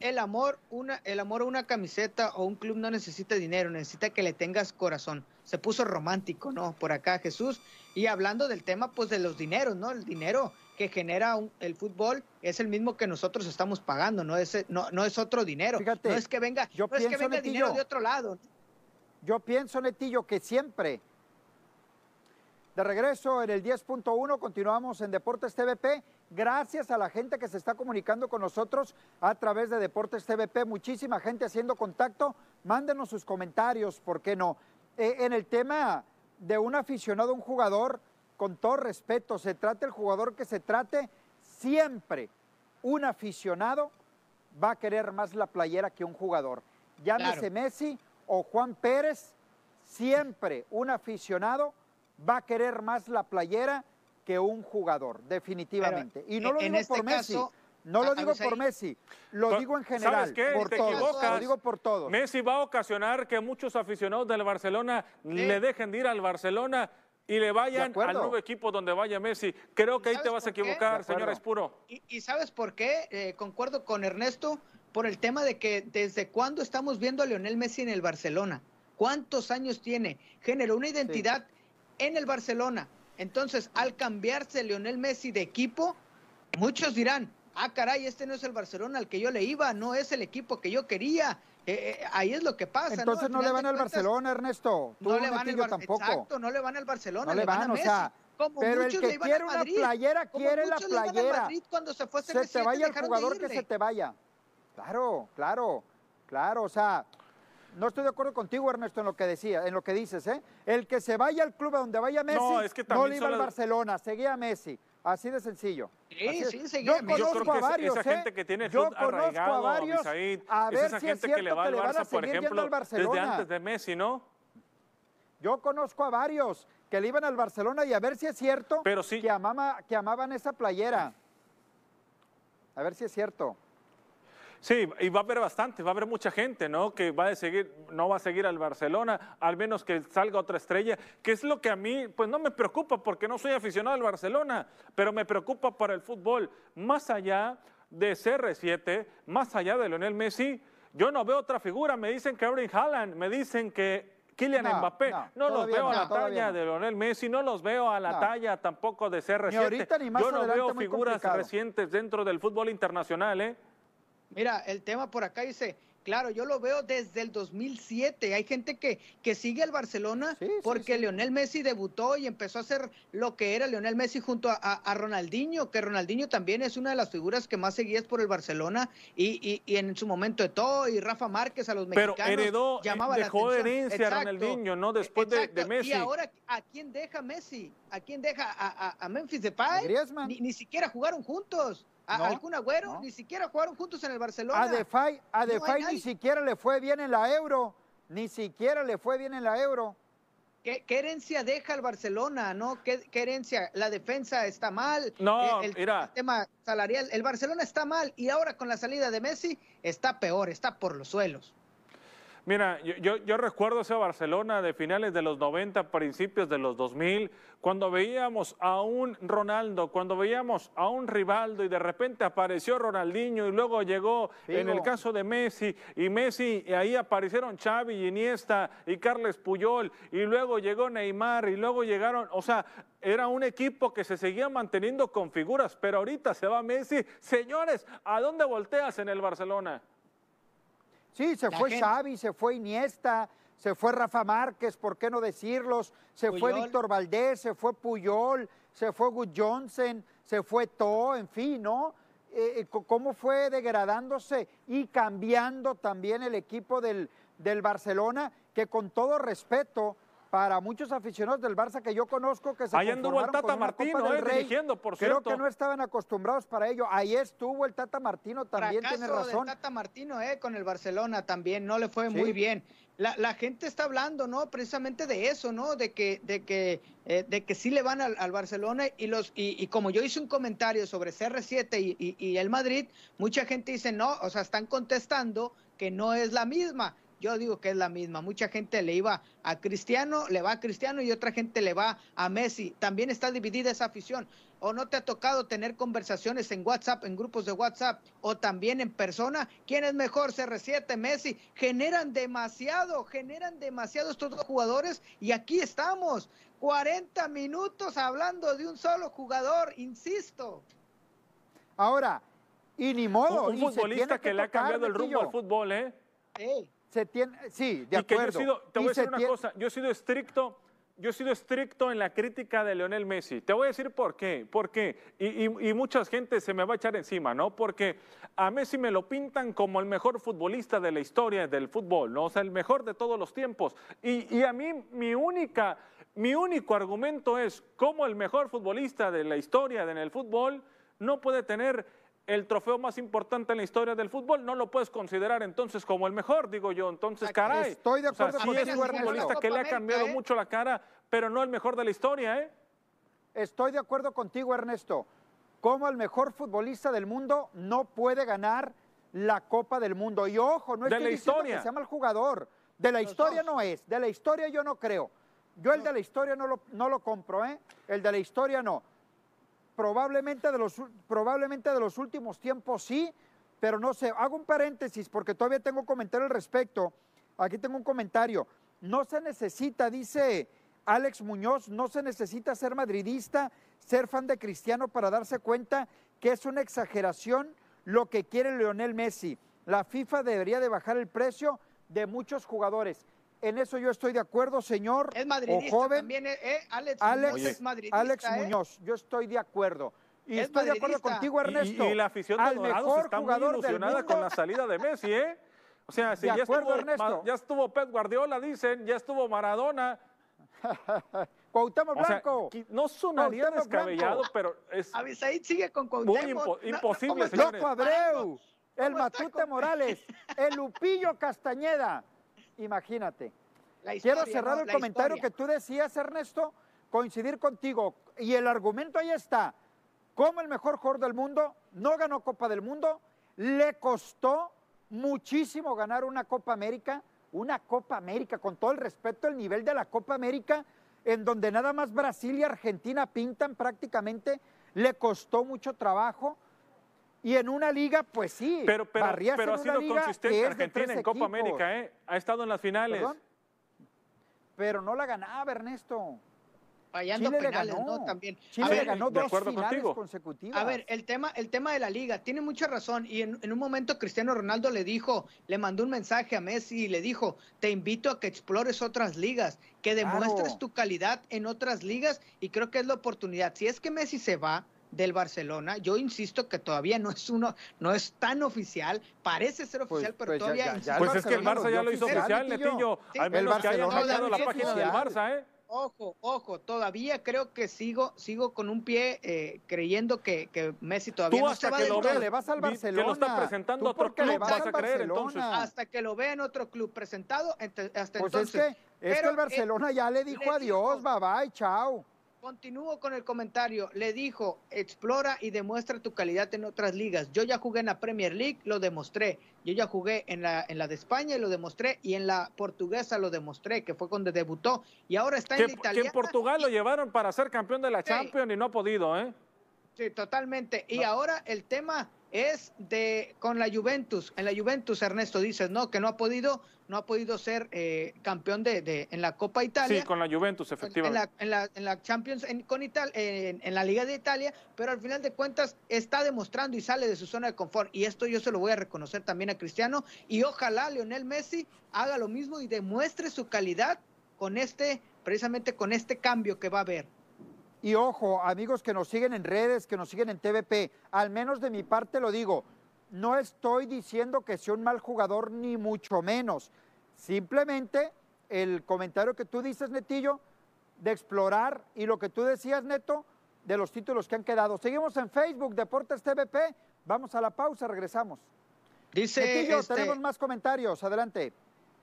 el amor, una, el amor a una camiseta o un club no necesita dinero, necesita que le tengas corazón. Se puso romántico, ¿no? Por acá Jesús. Y hablando del tema, pues de los dineros, ¿no? El dinero que genera el fútbol es el mismo que nosotros estamos pagando, no es, no, no es otro dinero. no es que venga, yo es que venga dinero de otro lado. Yo pienso, Netillo, que siempre De regreso en el 10.1, continuamos en Deportes TVP. Gracias a la gente que se está comunicando con nosotros a través de Deportes TVP. Muchísima gente haciendo contacto. Mándenos sus comentarios, ¿por qué no? Eh, en el tema de un aficionado, un jugador, con todo respeto, se trate el jugador que se trate, siempre un aficionado va a querer más la playera que un jugador. Llámese Messi o Juan Pérez, siempre un aficionado va a querer más la playera que un jugador, definitivamente. y no lo digo por Messi. No lo digo por Messi, lo digo en general, por todos. Lo digo por todos. Messi va a ocasionar que muchos aficionados del Barcelona le dejen de ir al Barcelona y le vayan al nuevo equipo donde vaya Messi. Creo que ahí te vas a equivocar, señor Espuro. ¿Y, sabes por qué? Eh, concuerdo con Ernesto por el tema de que desde cuándo estamos viendo a Lionel Messi en el Barcelona. ¿Cuántos años tiene? Generó una identidad en el Barcelona. Entonces, al cambiarse Lionel Messi de equipo, muchos dirán, ah, caray, este no es el Barcelona al que yo le iba, no es el equipo que yo quería. Eh, eh, ahí es lo que pasa. Entonces no, le van al Barcelona, Ernesto. no le van al tampoco. Exacto, no le van al Barcelona, no le, van, a Messi. O sea, pero el que quiere una playera, quiere la playera. cuando se fue se te vaya el jugador que se te vaya. Claro, claro, claro, o sea, no estoy de acuerdo contigo, Ernesto, en lo que decía, en lo que dices, ¿eh? El que se vaya al club donde vaya Messi, no, es que no le iba al Barcelona, seguía a Messi. Así de sencillo. Sí, sí, seguía Yo conozco a varios, esa, gente que tiene el Yo arraigado, a varios, a ver esa si gente es que le va al Barça, por ejemplo, desde antes de Messi, ¿no? Yo conozco a varios que le iban al Barcelona y a ver si es cierto Pero sí. que, amaba, que amaban esa playera. A ver si es cierto. Sí, y va a haber bastante, va a haber mucha gente, ¿no? Que va a seguir, no va a seguir al Barcelona, al menos que salga otra estrella, que es lo que a mí, pues no me preocupa porque no soy aficionado al Barcelona, pero me preocupa para el fútbol. Más allá de CR7, más allá de Lionel Messi, yo no veo otra figura. Me dicen que Erling Haaland, me dicen que Kylian Mbappé. No, los veo a la talla de Lionel Messi, no los veo a la talla tampoco de CR7. Yo no veo figuras recientes dentro del fútbol internacional, ¿eh? Mira, el tema por acá dice, claro, yo lo veo desde el 2007. Hay gente que, que sigue al Barcelona porque Lionel Messi debutó y empezó a hacer lo que era Lionel Messi junto a, Ronaldinho, que Ronaldinho también es una de las figuras que más seguías por el Barcelona y, y, en su momento de todo y Rafa Márquez a los mexicanos. Pero heredó, llamaba dejó la herencia a Ronaldinho, ¿no? Después de, Messi. Y ahora, ¿a quién deja Messi? ¿A quién deja? ¿A, a, Memphis Depay? Ni, ni siquiera jugaron juntos. A no, Agüero ni siquiera jugaron juntos en el Barcelona. A Defay, a Defay ni siquiera le fue bien en la Euro, ni siquiera le fue bien en la Euro. ¿Qué, herencia deja el Barcelona, no? ¿Qué, herencia? La defensa está mal. No, el, el tema salarial. El Barcelona está mal y ahora con la salida de Messi está peor, está por los suelos. Mira, yo, yo, recuerdo ese Barcelona de finales de los 90, principios de los 2000, cuando veíamos a un Ronaldo, cuando veíamos a un Rivaldo y de repente apareció Ronaldinho y luego llegó en el caso de Messi y Messi y ahí aparecieron Xavi Iniesta y Carles Puyol y luego llegó Neymar y luego llegaron, o sea, era un equipo que se seguía manteniendo con figuras, pero ahorita se va Messi. Señores, ¿a dónde volteas en el Barcelona? Sí, se fue Xavi, se fue Iniesta, se fue Rafa Márquez, ¿por qué no decirlos? Se fue Víctor Valdés, se fue Puyol, se fue Good Johnson, se fue To, en fin, ¿no? Eh, eh, cómo fue degradándose y cambiando también el equipo del, del Barcelona, que con todo respeto, para muchos aficionados del Barça que yo conozco que se Ahí anduvo el Tata Martino, eh, dirigiendo, por Creo que no estaban acostumbrados para ello. Ahí estuvo el Tata Martino, también tiene razón. El Tata Martino, eh, con el Barcelona también, no le fue muy bien. La, gente está hablando, ¿no? Precisamente de eso, ¿no? De que, de que, eh, de que sí le van al, Barcelona y los, y, como yo hice un comentario sobre CR7 y, y el Madrid, mucha gente dice, no, o sea, están contestando que no es la misma yo digo que es la misma. Mucha gente le iba a Cristiano, le va a Cristiano y otra gente le va a Messi. También está dividida esa afición. ¿O no te ha tocado tener conversaciones en WhatsApp, en grupos de WhatsApp o también en persona? ¿Quién es mejor, CR7, Messi? Generan demasiado, generan demasiado estos dos jugadores y aquí estamos. 40 minutos hablando de un solo jugador, insisto. Ahora, y ni modo. Un, futbolista que, le ha cambiado el rumbo al fútbol, ¿eh? Sí. Se tiene, sí, de acuerdo. te voy a decir una cosa, yo he sido estricto yo he sido estricto en la crítica de Lionel Messi. Te voy a decir por qué. Porque, y, y, y, mucha gente se me va a echar encima, ¿no? Porque a Messi me lo pintan como el mejor futbolista de la historia del fútbol, ¿no? O sea, el mejor de todos los tiempos. Y, y a mí, mi única, mi único argumento es cómo el mejor futbolista de la historia en el fútbol no puede tener el trofeo más importante en la historia del fútbol, no lo puedes considerar entonces como el mejor, digo yo. Entonces, caray. Estoy de acuerdo o sea, sí es un futbolista que le ha cambiado ¿eh? mucho la cara, pero no el mejor de la historia, ¿eh? Estoy de acuerdo contigo, Ernesto. Como el mejor futbolista del mundo no puede ganar la Copa del Mundo. Y ojo, no De estoy la diciendo historia. que sea mal jugador. De la Los historia dos. no es. De la historia yo no creo. Yo el de la historia no lo, no lo compro, ¿eh? El de la historia no. Probablemente de, los, probablemente de los últimos tiempos sí, pero no sé. Hago un paréntesis porque todavía tengo comentario al respecto. Aquí tengo un comentario. No se necesita, dice Alex Muñoz, no se necesita ser madridista, ser fan de Cristiano para darse cuenta que es una exageración lo que quiere Lionel Messi. La FIFA debería de bajar el precio de muchos jugadores. En eso yo estoy de acuerdo, señor. Es madridista o joven. también, ¿eh? ¿eh? Alex, Alex, Muñoz es madridista, Alex ¿eh? Muñoz, yo estoy de acuerdo. Y Es estoy de acuerdo contigo, Ernesto. Y, la afición de Al mejor está muy jugador del ilusionada con la salida de Messi, ¿eh? O sea, si De ya, acuerdo, estuvo, Ernesto. Ya estuvo Pep Guardiola, dicen, ya estuvo Maradona. Cuauhtémoc O sea, Blanco. no sonaría Cuauhtémoc descabellado, Blanco. pero es Abisaid sigue con Muy Cuauhtémoc. No, no, imposible, ¿cómo está señores. Loco? Abreu, el ¿Cómo está Matute con- Morales, el Lupillo Castañeda. Imagínate. Quiero cerrar ¿no? el comentario historia. que tú decías, Ernesto, coincidir contigo. Y el argumento ahí está. Como el mejor jugador del mundo, no ganó Copa del Mundo, le costó muchísimo ganar una Copa América, una Copa América, con todo el respeto, el nivel de la Copa América, en donde nada más Brasil y Argentina pintan prácticamente, le costó mucho trabajo. Y en una liga, pues sí, Pero, pero, barrías pero en ha una sido liga consistente que es de Argentina tres en Copa equipos. América, ¿eh? Ha estado en las finales. ¿Perdón? Pero no la ganaba, Ernesto. Fallando Chile le penales, ganó. ¿no? También. Chile A le ver, ganó de dos acuerdo finales contigo. consecutivas. A ver, el tema, el tema de la liga, tiene mucha razón. Y en, en un momento Cristiano Ronaldo le dijo, le mandó un mensaje a Messi y le dijo, te invito a que explores otras ligas, que Claro. demuestres tu calidad en otras ligas y creo que es la oportunidad. Si es que Messi se va del Barcelona, yo insisto que todavía no es uno, no es tan oficial, parece ser Pues- oficial, pero pues todavía ya- ya Pues es que el Barcelona Barça ya lo hizo oficial, Netillo. Sí, Al el menos que hayan Barcelona hackeado la página del. Barça, ¿eh? Ojo, ojo, todavía creo que sigo, sigo con un pie eh, creyendo que, que Messi todavía Tú no se hasta va que lo le vas al vi- que lo Barcelona. está presentando otro club, vas vas al a creer Barcelona. entonces. hasta que lo vea en otro club presentado, ent- hasta Pues entonces. es que, es que Pero, el Barcelona ya le dijo adiós, dijo- bye bye, chao. Continúo con el comentario. Le dijo, explora y demuestra tu calidad en otras ligas. Yo ya jugué en la Premier League, lo demostré. Yo ya jugué en la, en la de España y lo demostré. Y en la portuguesa lo demostré, que fue donde debutó. Y ahora está en la que en Portugal lo llevaron para ser campeón de la Sí. Champions y no ha podido, ¿eh? Sí, totalmente. Y ahora el tema es de con la Juventus. En la Juventus, Ernesto, dices, no, que no ha podido, no ha podido ser eh, campeón de, de- en la Copa Italia. Sí, con la Juventus, en efectivamente. la, en, la, en la Champions en, con Ital- en, en la Liga de Italia, pero al final de cuentas está demostrando y sale de su zona de confort. Y esto yo se lo voy a reconocer también a Cristiano. Y ojalá Lionel Messi haga lo mismo y demuestre su calidad con este, precisamente con este cambio que va a haber. Y ojo, amigos que nos siguen en redes, que nos siguen en TVP, al menos de mi parte lo digo, no estoy diciendo que sea un mal jugador ni mucho menos. Simplemente el comentario que tú dices, Netillo, de explorar y lo que tú decías, Neto, de los títulos que han quedado. Seguimos en Facebook, Deportes TVP. Vamos a la pausa, regresamos. Dice Netillo, este, tenemos más comentarios, adelante.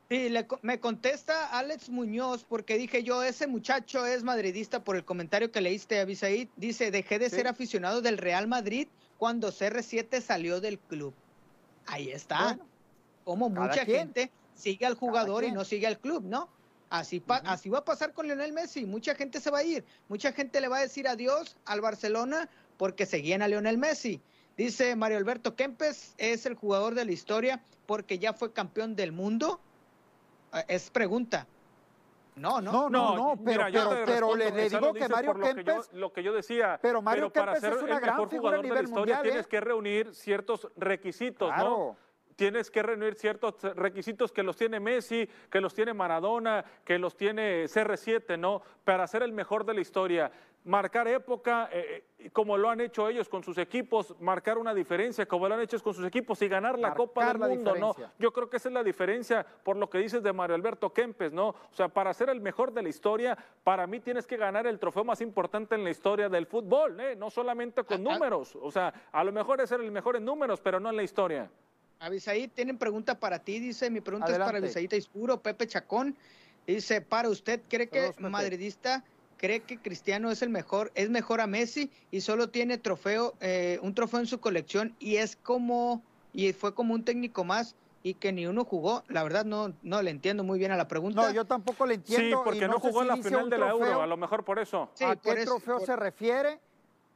Sí, le me contesta Alex Muñoz porque dije yo, ese muchacho es madridista por el comentario que leíste, Abisaid. Dice, dejé de Sí. ser aficionado del Real Madrid cuando CR7 salió del club. Ahí está. Bueno, Como mucha quien. gente sigue al jugador y no sigue al club, ¿no? Así, va a pasar con Lionel Messi. Mucha gente se va a ir. Mucha gente le va a decir adiós al Barcelona porque seguían a Lionel Messi. Dice Mario Alberto Kempes, es el jugador de la historia porque ya fue campeón del mundo. Eh, Es pregunta. No, no. No, no, no, pero, mira, pero, te pero respondo, le, digo que Mario por lo que, yo, Kempes lo que yo decía, Pero Mario para Kempes ser es una el gran mejor a jugador de la historia mundial, ¿eh? tienes que reunir ciertos requisitos, Claro. ¿no? tienes que reunir ciertos requisitos que los tiene Messi, que los tiene Maradona, que los tiene CR7, ¿no? Para ser el mejor de la historia. Marcar época, eh, eh, como lo han hecho ellos con sus equipos, marcar una diferencia, como lo han hecho con sus equipos y ganar la Copa del Mundo, ¿no? Yo creo que esa es la diferencia por lo que dices de Mario Alberto Kempes, ¿no? O sea, para ser el mejor de la historia, para mí tienes que ganar el trofeo más importante en la historia del fútbol, ¿eh? No solamente con ah, números, o sea, a lo mejor es ser el mejor en números, pero no en la historia. Avisaí, tienen pregunta para ti, dice, mi pregunta es para Avisaí Ispuro, Pepe Chacón. Dice, para usted, ¿cree que madridista cree que Cristiano es el mejor, es mejor a Messi y solo tiene trofeo, eh, un trofeo en su colección y es como, y fue como un técnico más y que ni uno jugó. La verdad no, no le entiendo muy bien a la pregunta. No, yo tampoco le entiendo. Sí, porque no, jugó en la final de la Euro, a lo mejor por eso. ¿A qué trofeo se refiere?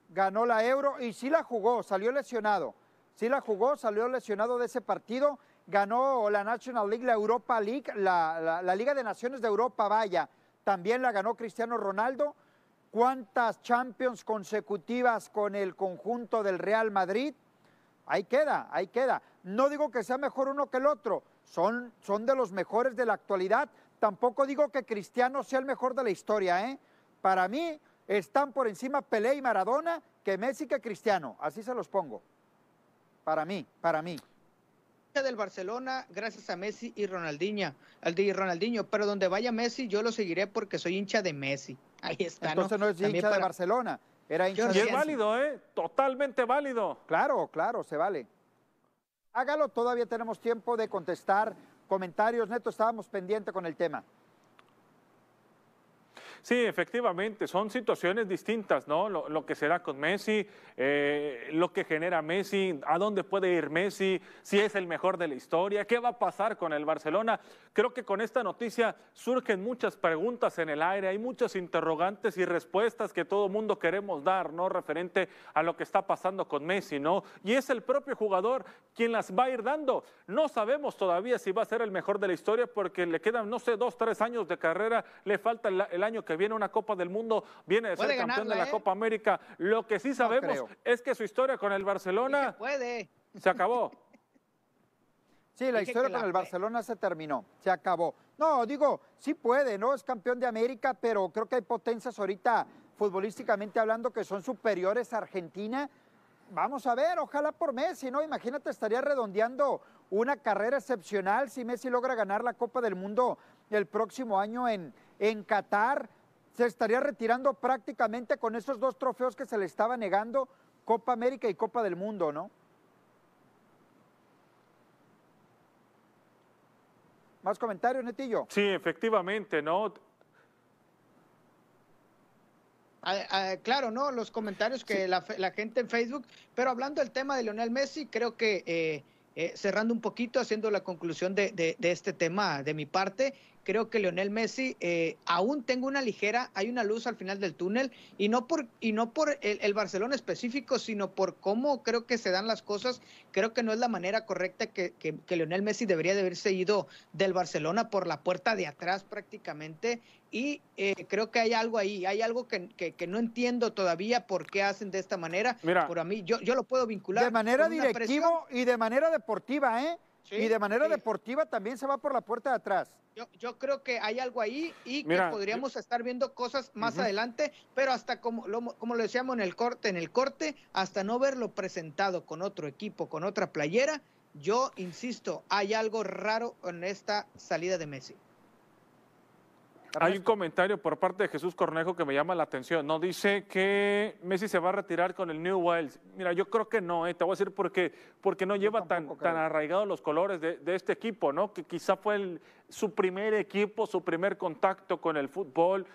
Ganó la Euro y sí la jugó, salió lesionado. Sí la jugó, salió lesionado de ese partido, ganó la National League, la Europa League, la, Liga de Naciones de Europa, vaya, también la ganó Cristiano Ronaldo. ¿Cuántas Champions consecutivas con el conjunto del Real Madrid? Ahí queda, ahí queda. No digo que sea mejor uno que el otro, son, son de los mejores de la actualidad. Tampoco digo que Cristiano sea el mejor de la historia, ¿eh? Para mí están por encima Pelé y Maradona que Messi que Cristiano, así se los pongo. Para mí, para mí. Del Barcelona, gracias a Messi y Ronaldinho, al de Ronaldinho, pero donde vaya Messi, yo lo seguiré porque soy hincha de Messi. Ahí está. Entonces no, es hincha de Barcelona, era hincha y es válido, ¿eh? Totalmente válido. Claro, claro, se vale. Hágalo, todavía tenemos tiempo de contestar comentarios. Neto, estábamos pendientes con el tema. Sí, efectivamente, son situaciones distintas, ¿no? Lo, que será con Messi, eh, lo que genera Messi, a dónde puede ir Messi, si es el mejor de la historia, qué va a pasar con el Barcelona. Creo que con esta noticia surgen muchas preguntas en el aire, hay muchas interrogantes y respuestas que todo mundo queremos dar, ¿no? Referente a lo que está pasando con Messi, ¿no? Y es el propio jugador quien las va a ir dando. No sabemos todavía si va a ser el mejor de la historia porque le quedan, no sé, dos, tres años de carrera, le falta el, año que viene una Copa del Mundo, viene de ser campeón de la ¿eh? Copa América. Lo que sí sabemos es que su historia con el Barcelona puede. se acabó. Sí, la historia con el Barcelona se terminó, se acabó. No, digo, sí puede, ¿no? Es campeón de América, pero creo que hay potencias ahorita, futbolísticamente hablando, que son superiores a Argentina. Vamos a ver, ojalá por Messi, ¿no? Imagínate, estaría redondeando una carrera excepcional si Messi logra ganar la Copa del Mundo el próximo año en, en Qatar se estaría retirando prácticamente con esos dos trofeos que se le estaba negando, Copa América y Copa del Mundo, ¿no? ¿Más comentarios, Netillo? Sí, efectivamente, ¿no? Ah, ah, claro, ¿no? Los comentarios que la, gente en Facebook, pero hablando del tema de Lionel Messi, creo que eh, eh, cerrando un poquito, haciendo la conclusión de, de, este tema de mi parte, creo que Leonel Messi eh, aún tengo una ligera, hay una luz al final del túnel y no por y no por el, Barcelona específico, sino por cómo creo que se dan las cosas. Creo que no es la manera correcta que, que, que Leonel Messi debería de haberse ido del Barcelona por la puerta de atrás prácticamente y eh, creo que hay algo ahí, hay algo que, que, no entiendo todavía por qué hacen de esta manera. Mira, por a mí yo, yo lo puedo vincular de manera directiva y de manera deportiva, ¿eh? Y de manera deportiva también se va por la puerta de atrás. Yo, yo creo que hay algo ahí y que podríamos estar viendo cosas más adelante, pero hasta como lo, como lo decíamos en el corte, en el corte, hasta no verlo presentado con otro equipo, con otra playera, yo insisto, hay algo raro en esta salida de Messi. Hay un comentario por parte de Jesús Cornejo que me llama la atención. No dice que Messi se va a retirar con el New Wales. Mira, yo creo que no, eh. te voy a decir porque, porque no lleva tan, tan arraigados los colores de, este equipo, ¿no? Que quizá fue su primer equipo, su primer contacto con el fútbol,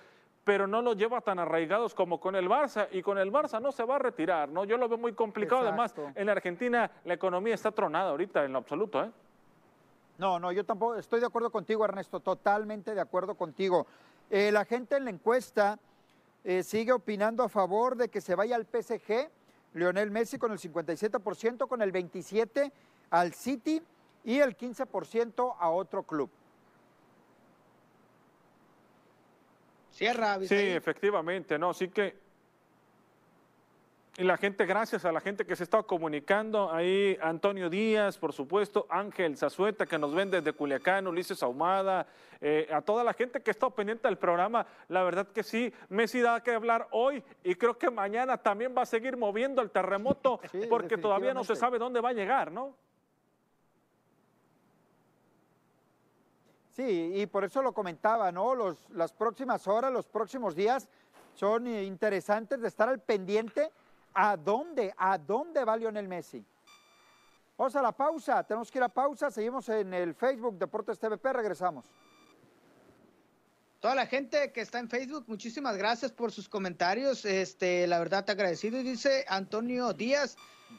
pero no lo lleva tan arraigados como con el Barça. Y con el Barça no se va a retirar, ¿no? Yo lo veo muy complicado. Además, en Argentina la economía está tronada ahorita en lo absoluto, ¿eh? No, no, yo tampoco estoy de acuerdo contigo, Ernesto, totalmente de acuerdo contigo. Eh, la gente en la encuesta eh, sigue opinando a favor de que se vaya al PSG, Lionel Messi con el 57%, con el 27% al City y el 15% a otro club. Cierra, Sí, efectivamente, no, sí que Y la gente, gracias a la gente que se está comunicando, ahí Antonio Díaz, por supuesto, Ángel Zazueta, que nos ven desde Culiacán, Ulises Ahumada, eh, a toda la gente que está pendiente del programa, la verdad que sí, Messi da que hablar hoy y creo que mañana también va a seguir moviendo el terremoto porque todavía no se sabe dónde va a llegar, ¿no? Sí, y por eso lo comentaba, ¿no? Los, las próximas horas, los próximos días son interesantes de estar al pendiente ¿A dónde? ¿A dónde va Lionel Messi? Vamos a la pausa, tenemos que ir a pausa, seguimos en el Facebook Deportes TVP, regresamos. Toda la gente que está en Facebook, muchísimas gracias por sus comentarios. Este, la verdad te agradecido. Y dice Antonio Díaz,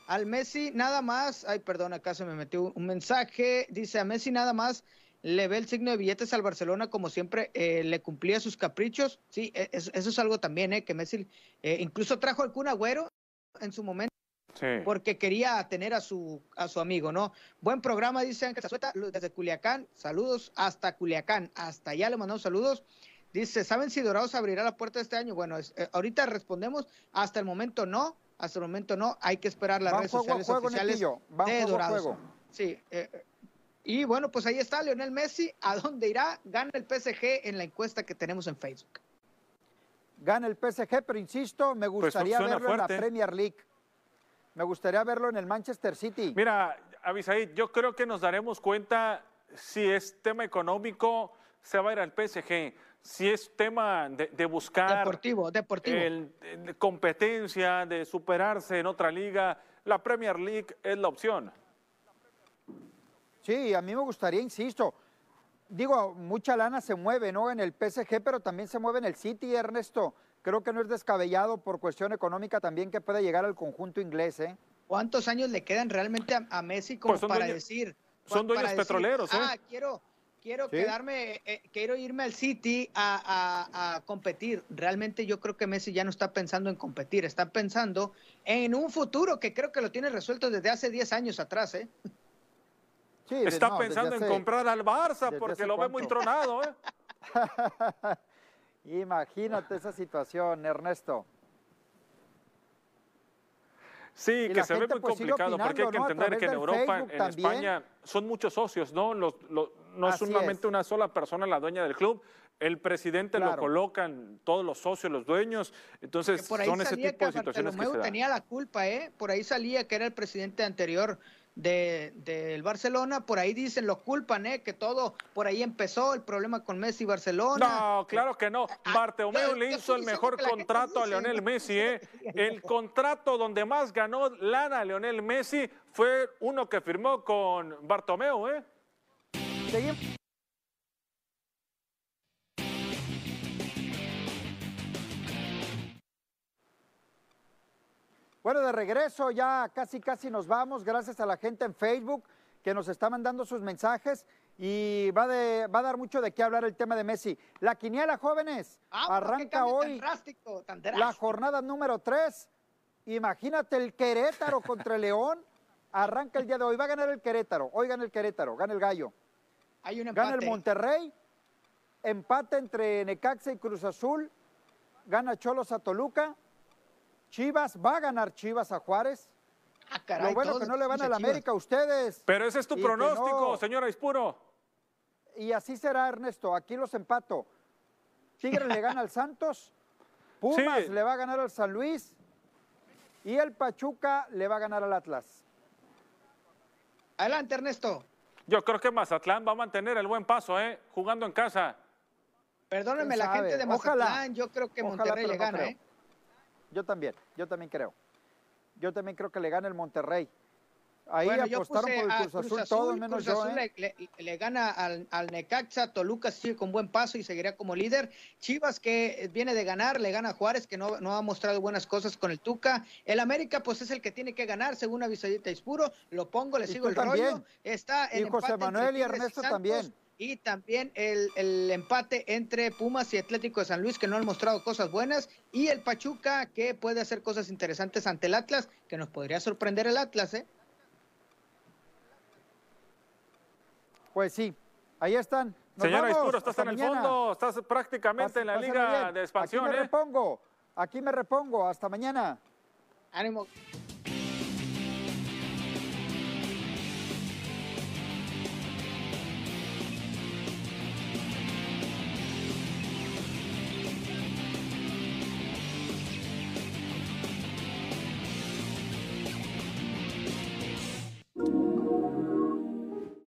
al Messi nada más, ay, perdón, acá se me metió un mensaje. Dice a Messi nada más le ve el signo de billetes al Barcelona como siempre eh, le cumplía sus caprichos. Sí, e, eso, es algo también, eh, que Messi eh, incluso trajo al Agüero en su momento. Porque quería tener a su, a su amigo, ¿no? Buen programa, dice Ángel Zazueta, desde Culiacán. Saludos hasta Culiacán. Hasta allá le mandamos saludos. Dice, ¿saben si Dorados abrirá la puerta este año? Bueno, eh, ahorita respondemos, hasta el momento no, hasta el momento no, hay que esperar las redes sociales oficiales de Dorados. Sí, eh, y bueno, pues ahí está Lionel Messi, ¿a dónde irá? Gana el PSG en la encuesta que tenemos en Facebook gana el PSG, pero insisto, me pues gustaría verlo en la Premier League. Me gustaría verlo en el Manchester City. Mira, Abisaid, yo creo que nos daremos cuenta si es tema económico, se va a ir al PSG. Si es tema de, buscar. Deportivo, deportivo. El, competencia, de superarse en otra liga, la Premier League es la opción. Sí, a mí me gustaría, insisto, digo, mucha lana se mueve, ¿no? En el PSG, pero también se mueve en el City, Ernesto. Creo que no es descabellado por cuestión económica también que puede llegar al conjunto inglés, ¿eh? ¿Cuántos años le quedan realmente a, Messi como pues para decir? Son dueños petroleros, ¿eh? Ah, quiero, quiero quedarme, eh, quiero irme al City a, a, competir. Realmente yo creo que Messi ya no está pensando en competir, está pensando en un futuro que creo que lo tiene resuelto desde hace 10 años atrás, ¿eh? Está pensando en comprar al Barça porque lo ve muy tronado. ¿eh? Imagínate esa situación, Ernesto. Sí, que se ve muy pues, complicado porque hay que entender que en Europa, en España, son muchos socios, ¿no? no es solamente una sola persona la dueña del club, el presidente lo colocan todos los socios, los dueños, entonces son ese tipo de situaciones que se tenía la culpa, ¿eh? Por ahí salía que era el presidente anterior del de, Barcelona, por ahí dicen, lo culpan, ¿eh? que todo por ahí empezó el problema con Messi y Barcelona. No, claro que no. Ah, Bartomeu le hizo el mejor contrato a Leonel Messi. ¿eh? El contrato donde más ganó lana a Leonel Messi fue uno que firmó con Bartomeu. ¿eh? Bueno, de regreso ya casi casi nos vamos, gracias a la gente en Facebook que nos está mandando sus mensajes y va, de, va a dar mucho de qué hablar el tema de Messi. La quiniela, jóvenes, ah, arranca hoy la jornada número 3. Imagínate el Querétaro contra el León. Arranca el día de hoy. Va a ganar el Querétaro. Hoy gana el Querétaro, gana el Gallo. Hay un Gana el Monterrey. Empate entre Necaxa y Cruz Azul. Gana Cholos a Toluca. Chivas, va a ganar Chivas a Juárez. Ah, caray, Lo bueno que no le van a la América a ustedes. Pero ese es tu pronóstico, señora Ispuro. Y así será, Ernesto. Aquí los empato. Tigres le gana al Santos. Pumas le va a ganar al San Luis. Y el Pachuca le va a ganar al Atlas. Adelante, Ernesto. Yo creo que Mazatlán va a mantener el buen paso, ¿eh? Jugando en casa. Perdónenme la gente de Mazatlán, yo creo que Monterrey le gana, ¿eh? Yo también, yo también creo. Yo también creo que le gana el Monterrey. Ahí apostaron por el Cruz, Azul, todo menos Cruz Azul ¿eh? le, gana al, al, Necaxa, Toluca sigue con buen paso y seguiría como líder. Chivas que viene de ganar, le gana a Juárez que no, no ha mostrado buenas cosas con el Tuca. El América pues es el que tiene que ganar según Avisadita Ispuro. Lo pongo, le sigo el rollo. Está y José Manuel y Ernesto también y también el, empate entre Pumas y Atlético de San Luis, que no han mostrado cosas buenas, y el Pachuca, que puede hacer cosas interesantes ante el Atlas, que nos podría sorprender el Atlas, ¿eh? Pues sí, ahí están. Señora Ispuro, estás en el fondo, estás prácticamente en la Liga de Expansión. Aquí me ¿eh? repongo, aquí me repongo, hasta mañana. Ánimo.